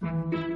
Thank you.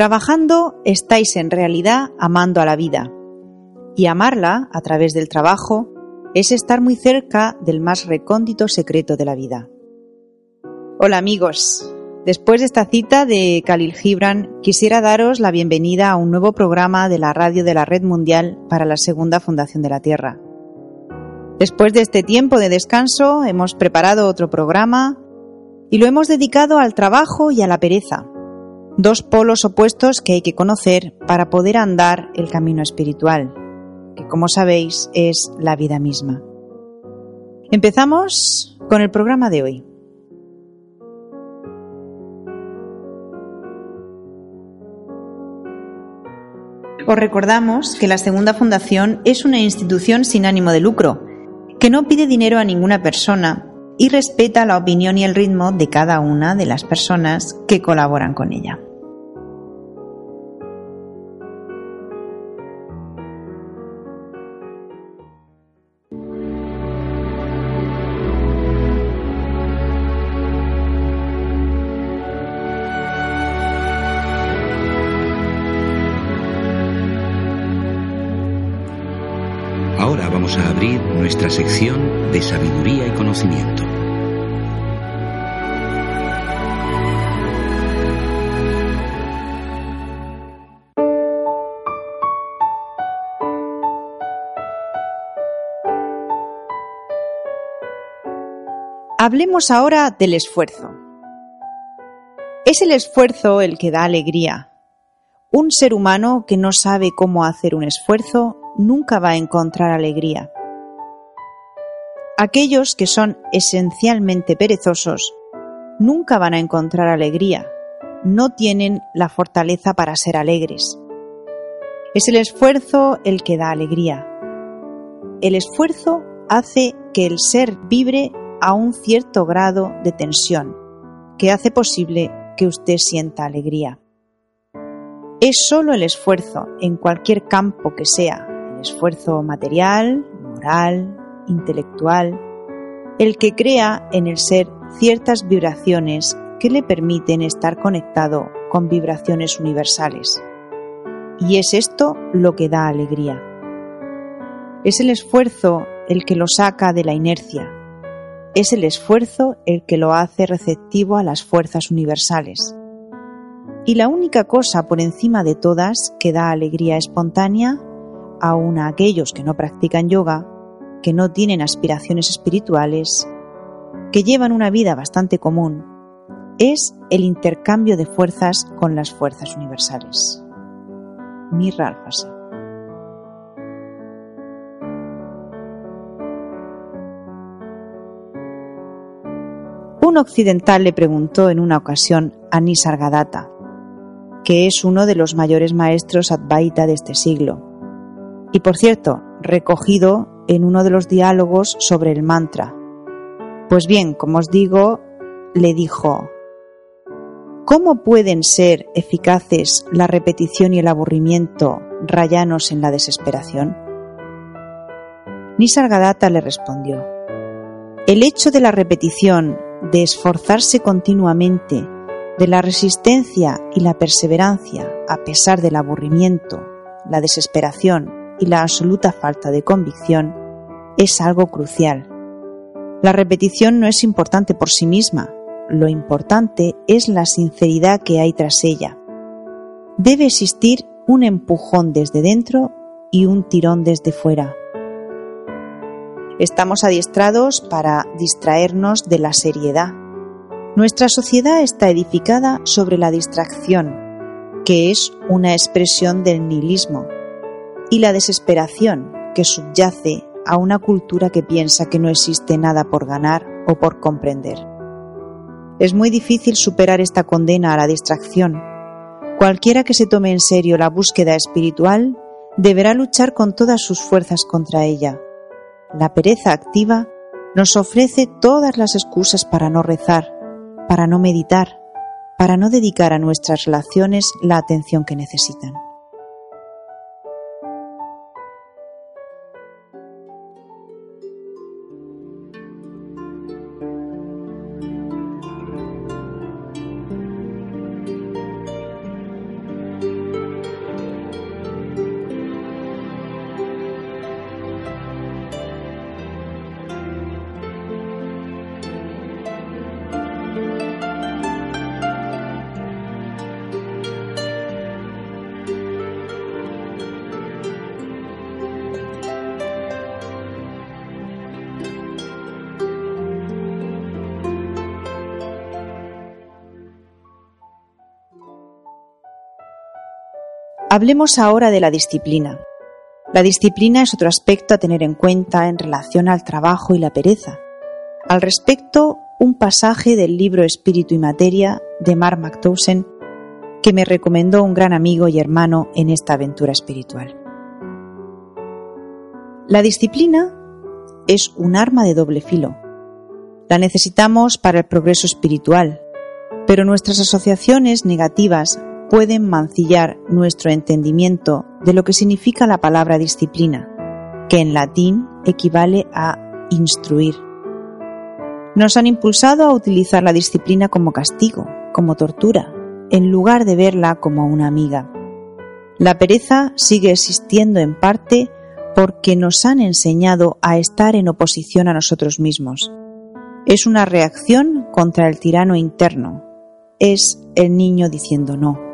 Trabajando estáis en realidad amando a la vida. Y amarla a través del trabajo es estar muy cerca del más recóndito secreto de la vida. Hola amigos, después de esta cita de Khalil Gibran, quisiera daros la bienvenida a un nuevo programa de la radio de la Red Mundial para la Segunda Fundación de la Tierra. Después de este tiempo de descanso, hemos preparado otro programa y lo hemos dedicado al trabajo y a la pereza dos polos opuestos que hay que conocer para poder andar el camino espiritual, que como sabéis es la vida misma. Empezamos con el programa de hoy. Os recordamos que la Segunda Fundación es una institución sin ánimo de lucro, que no pide dinero a ninguna persona y respeta la opinión y el ritmo de cada una de las personas que colaboran con ella. Nuestra sección de sabiduría y conocimiento. Hablemos ahora del esfuerzo. Es el esfuerzo el que da alegría. Un ser humano que no sabe cómo hacer un esfuerzo nunca va a encontrar alegría. Aquellos que son esencialmente perezosos nunca van a encontrar alegría, no tienen la fortaleza para ser alegres. Es el esfuerzo el que da alegría. El esfuerzo hace que el ser vibre a un cierto grado de tensión, que hace posible que usted sienta alegría. Es solo el esfuerzo, en cualquier campo que sea, el esfuerzo material, moral, intelectual, el que crea en el ser ciertas vibraciones que le permiten estar conectado con vibraciones universales. Y es esto lo que da alegría. Es el esfuerzo el que lo saca de la inercia. Es el esfuerzo el que lo hace receptivo a las fuerzas universales. Y la única cosa por encima de todas que da alegría espontánea, aun a aquellos que no practican yoga, que no tienen aspiraciones espirituales, que llevan una vida bastante común, es el intercambio de fuerzas con las fuerzas universales. Mirra Alfasa. Un occidental le preguntó en una ocasión a Nisargadatta, que es uno de los mayores maestros Advaita de este siglo, y por cierto, recogido en uno de los diálogos sobre el mantra. Pues bien, como os digo, le dijo, ¿cómo pueden ser eficaces la repetición y el aburrimiento rayanos en la desesperación? Nisargadatta le respondió, el hecho de la repetición de esforzarse continuamente, de la resistencia y la perseverancia a pesar del aburrimiento, la desesperación y la absoluta falta de convicción, es algo crucial. La repetición no es importante por sí misma, lo importante es la sinceridad que hay tras ella. Debe existir un empujón desde dentro y un tirón desde fuera. Estamos adiestrados para distraernos de la seriedad. Nuestra sociedad está edificada sobre la distracción, que es una expresión del nihilismo, y la desesperación, que subyace a una cultura que piensa que no existe nada por ganar o por comprender. Es muy difícil superar esta condena a la distracción. Cualquiera que se tome en serio la búsqueda espiritual deberá luchar con todas sus fuerzas contra ella la pereza activa nos ofrece todas las excusas para no rezar, para no meditar, para no dedicar a nuestras relaciones la atención que necesitan. Hablemos ahora de la disciplina. La disciplina es otro aspecto a tener en cuenta en relación al trabajo y la pereza. Al respecto, un pasaje del libro Espíritu y Materia de Mark McTowson que me recomendó un gran amigo y hermano en esta aventura espiritual. La disciplina es un arma de doble filo. La necesitamos para el progreso espiritual, pero nuestras asociaciones negativas pueden mancillar nuestro entendimiento de lo que significa la palabra disciplina, que en latín equivale a instruir. Nos han impulsado a utilizar la disciplina como castigo, como tortura, en lugar de verla como una amiga. La pereza sigue existiendo en parte porque nos han enseñado a estar en oposición a nosotros mismos. Es una reacción contra el tirano interno. Es el niño diciendo no.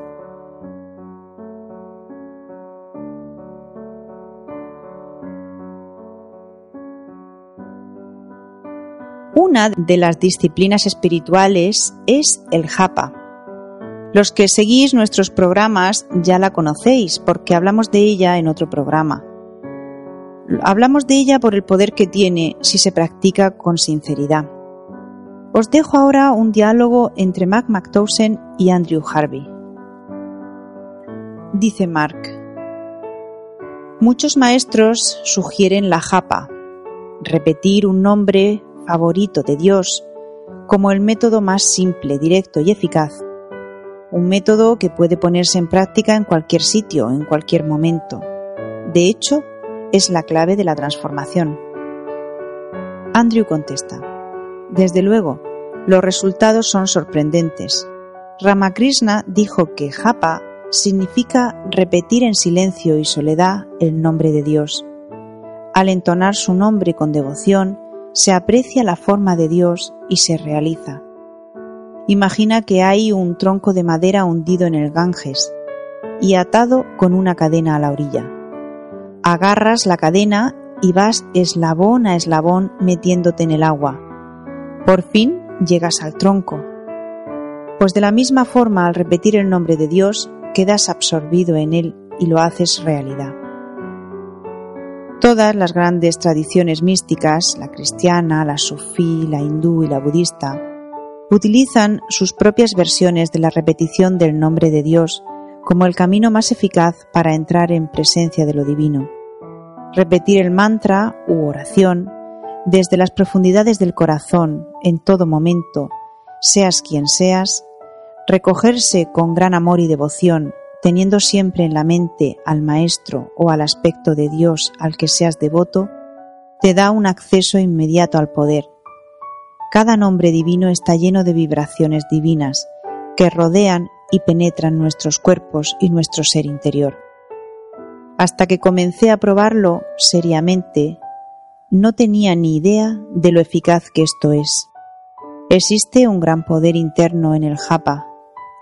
Una de las disciplinas espirituales es el japa. Los que seguís nuestros programas ya la conocéis porque hablamos de ella en otro programa. Hablamos de ella por el poder que tiene si se practica con sinceridad. Os dejo ahora un diálogo entre Mac McTowson y Andrew Harvey. Dice Mark, muchos maestros sugieren la japa, repetir un nombre favorito de Dios como el método más simple, directo y eficaz. Un método que puede ponerse en práctica en cualquier sitio, en cualquier momento. De hecho, es la clave de la transformación. Andrew contesta, Desde luego, los resultados son sorprendentes. Ramakrishna dijo que japa significa repetir en silencio y soledad el nombre de Dios. al entonar su nombre con devoción, se aprecia la forma de Dios y se realiza. Imagina que hay un tronco de madera hundido en el Ganges y atado con una cadena a la orilla. Agarras la cadena y vas eslabón a eslabón metiéndote en el agua. Por fin llegas al tronco. Pues de la misma forma al repetir el nombre de Dios quedas absorbido en él y lo haces realidad. Todas las grandes tradiciones místicas, la cristiana, la sufí, la hindú y la budista, utilizan sus propias versiones de la repetición del nombre de Dios como el camino más eficaz para entrar en presencia de lo divino. Repetir el mantra u oración desde las profundidades del corazón en todo momento, seas quien seas, recogerse con gran amor y devoción teniendo siempre en la mente al Maestro o al aspecto de Dios al que seas devoto, te da un acceso inmediato al poder. Cada nombre divino está lleno de vibraciones divinas que rodean y penetran nuestros cuerpos y nuestro ser interior. Hasta que comencé a probarlo seriamente, no tenía ni idea de lo eficaz que esto es. Existe un gran poder interno en el japa,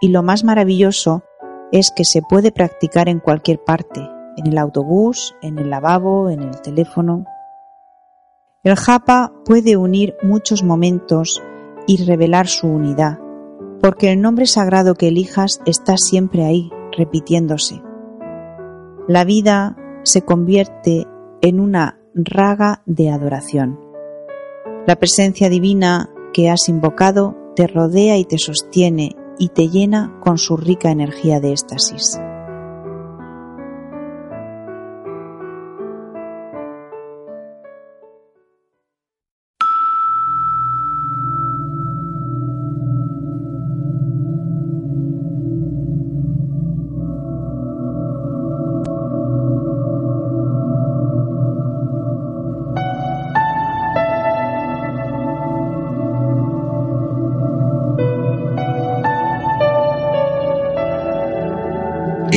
y lo más maravilloso es que se puede practicar en cualquier parte, en el autobús, en el lavabo, en el teléfono. El japa puede unir muchos momentos y revelar su unidad, porque el nombre sagrado que elijas está siempre ahí, repitiéndose. La vida se convierte en una raga de adoración. La presencia divina que has invocado te rodea y te sostiene y te llena con su rica energía de éxtasis.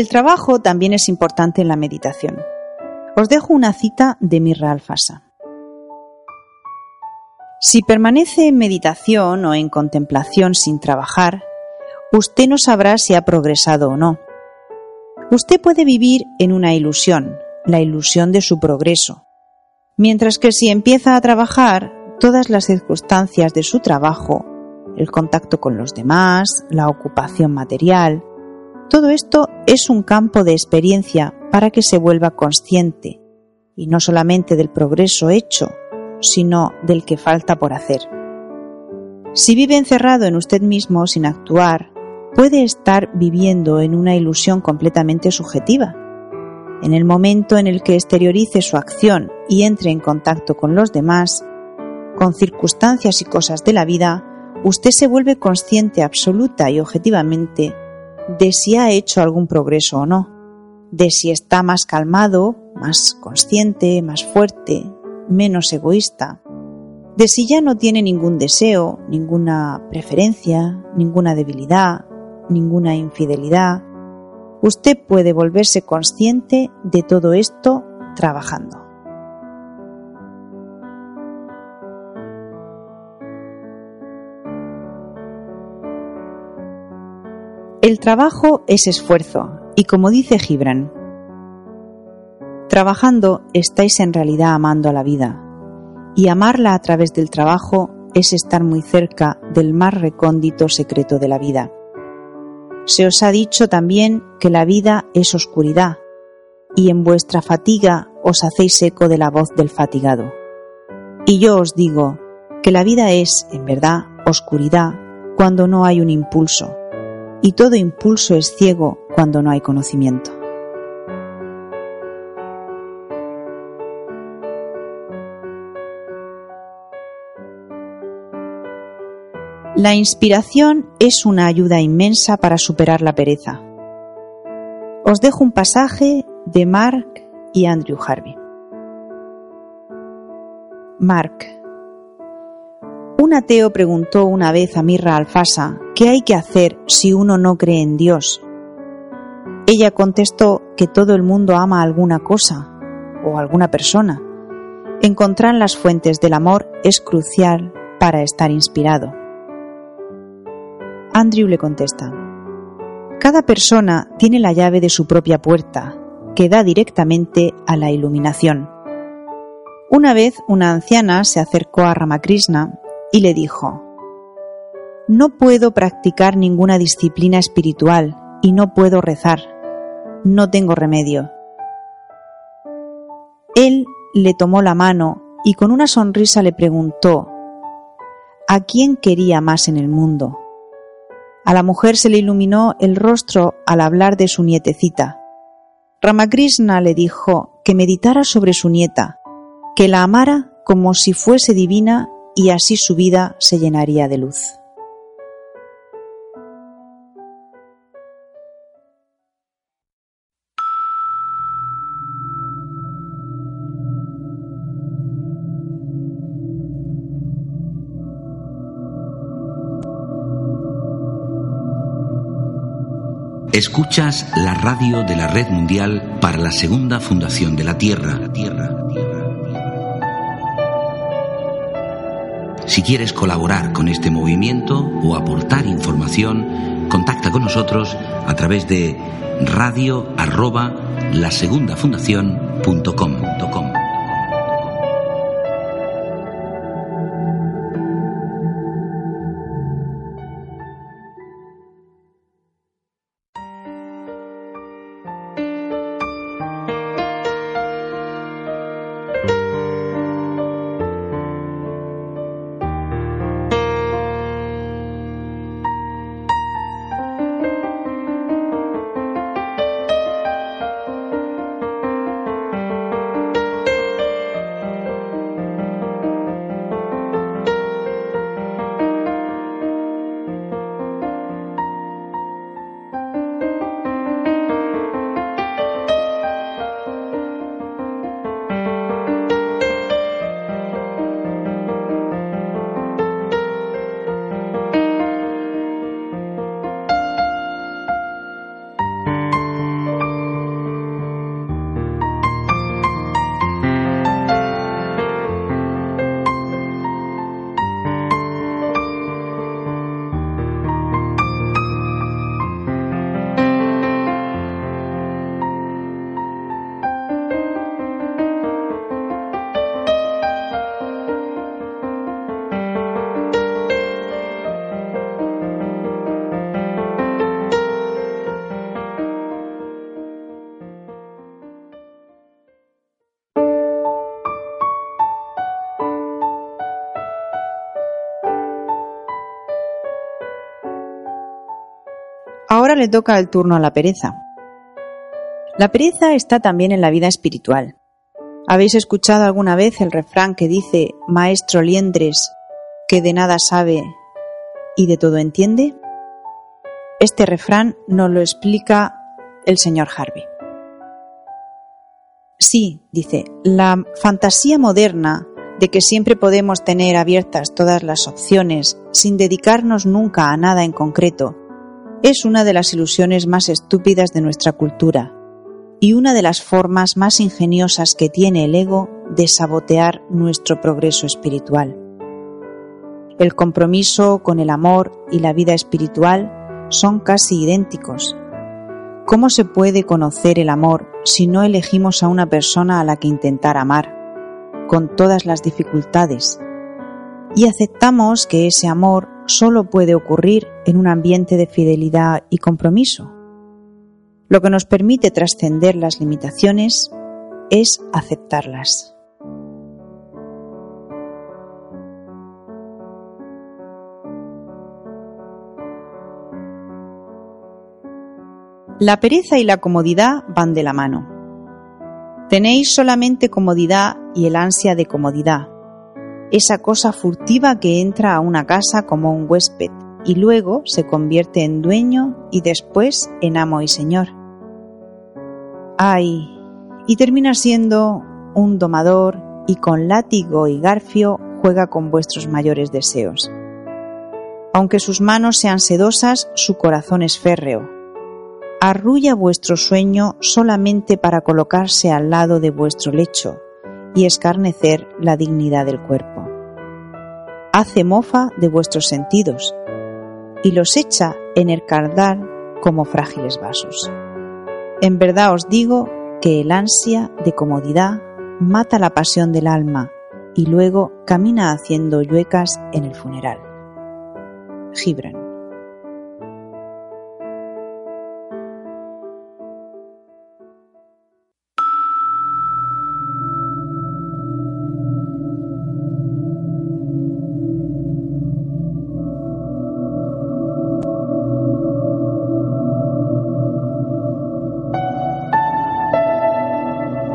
El trabajo también es importante en la meditación. Os dejo una cita de Mirra Alfasa. Si permanece en meditación o en contemplación sin trabajar, usted no sabrá si ha progresado o no. Usted puede vivir en una ilusión, la ilusión de su progreso, mientras que si empieza a trabajar, todas las circunstancias de su trabajo, el contacto con los demás, la ocupación material, todo esto es un campo de experiencia para que se vuelva consciente, y no solamente del progreso hecho, sino del que falta por hacer. Si vive encerrado en usted mismo sin actuar, puede estar viviendo en una ilusión completamente subjetiva. En el momento en el que exteriorice su acción y entre en contacto con los demás, con circunstancias y cosas de la vida, usted se vuelve consciente absoluta y objetivamente de si ha hecho algún progreso o no, de si está más calmado, más consciente, más fuerte, menos egoísta, de si ya no tiene ningún deseo, ninguna preferencia, ninguna debilidad, ninguna infidelidad, usted puede volverse consciente de todo esto trabajando. El trabajo es esfuerzo y como dice Gibran, Trabajando estáis en realidad amando a la vida, y amarla a través del trabajo es estar muy cerca del más recóndito secreto de la vida. Se os ha dicho también que la vida es oscuridad, y en vuestra fatiga os hacéis eco de la voz del fatigado. Y yo os digo que la vida es, en verdad, oscuridad cuando no hay un impulso, y todo impulso es ciego cuando no hay conocimiento. La inspiración es una ayuda inmensa para superar la pereza. Os dejo un pasaje de Mark y Andrew Harvey. Mark. Un ateo preguntó una vez a Mirra Alfasa qué hay que hacer si uno no cree en Dios. Ella contestó que todo el mundo ama alguna cosa o alguna persona. Encontrar las fuentes del amor es crucial para estar inspirado. Andrew le contesta, Cada persona tiene la llave de su propia puerta, que da directamente a la iluminación. Una vez una anciana se acercó a Ramakrishna y le dijo, No puedo practicar ninguna disciplina espiritual y no puedo rezar. No tengo remedio. Él le tomó la mano y con una sonrisa le preguntó, ¿a quién quería más en el mundo? A la mujer se le iluminó el rostro al hablar de su nietecita. Ramakrishna le dijo que meditara sobre su nieta, que la amara como si fuese divina y así su vida se llenaría de luz. Escuchas la radio de la Red Mundial para la Segunda Fundación de la Tierra. Quieres colaborar con este movimiento o aportar información, contacta con nosotros a través de radio arroba Ahora le toca el turno a la pereza. La pereza está también en la vida espiritual. ¿Habéis escuchado alguna vez el refrán que dice Maestro liendres, que de nada sabe y de todo entiende? Este refrán nos lo explica el señor Harvey. Sí, dice, la fantasía moderna de que siempre podemos tener abiertas todas las opciones sin dedicarnos nunca a nada en concreto, es una de las ilusiones más estúpidas de nuestra cultura y una de las formas más ingeniosas que tiene el ego de sabotear nuestro progreso espiritual. El compromiso con el amor y la vida espiritual son casi idénticos. ¿Cómo se puede conocer el amor si no elegimos a una persona a la que intentar amar, con todas las dificultades, y aceptamos que ese amor solo puede ocurrir en un ambiente de fidelidad y compromiso. Lo que nos permite trascender las limitaciones es aceptarlas. La pereza y la comodidad van de la mano. Tenéis solamente comodidad y el ansia de comodidad, esa cosa furtiva que entra a una casa como un huésped y luego se convierte en dueño y después en amo y señor. Ay, y termina siendo un domador y con látigo y garfio juega con vuestros mayores deseos. Aunque sus manos sean sedosas, su corazón es férreo. Arrulla vuestro sueño solamente para colocarse al lado de vuestro lecho y escarnecer la dignidad del cuerpo. Hace mofa de vuestros sentidos y los echa en el cardal como frágiles vasos. En verdad os digo que el ansia de comodidad mata la pasión del alma y luego camina haciendo yuecas en el funeral. Gibran.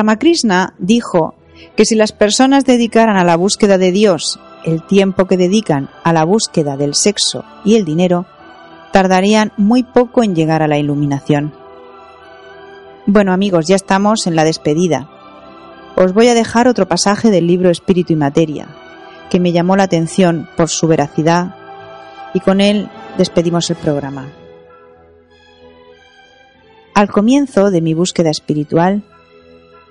Ramakrishna dijo que si las personas dedicaran a la búsqueda de Dios el tiempo que dedican a la búsqueda del sexo y el dinero, tardarían muy poco en llegar a la iluminación. Bueno amigos, ya estamos en la despedida. Os voy a dejar otro pasaje del libro Espíritu y Materia, que me llamó la atención por su veracidad y con él despedimos el programa. Al comienzo de mi búsqueda espiritual,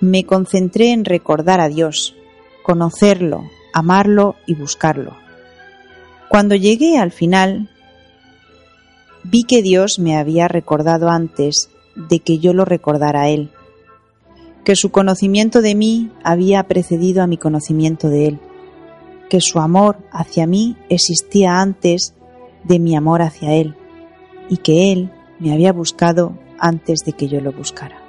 me concentré en recordar a Dios, conocerlo, amarlo y buscarlo. Cuando llegué al final, vi que Dios me había recordado antes de que yo lo recordara a Él, que su conocimiento de mí había precedido a mi conocimiento de Él, que su amor hacia mí existía antes de mi amor hacia Él, y que Él me había buscado antes de que yo lo buscara.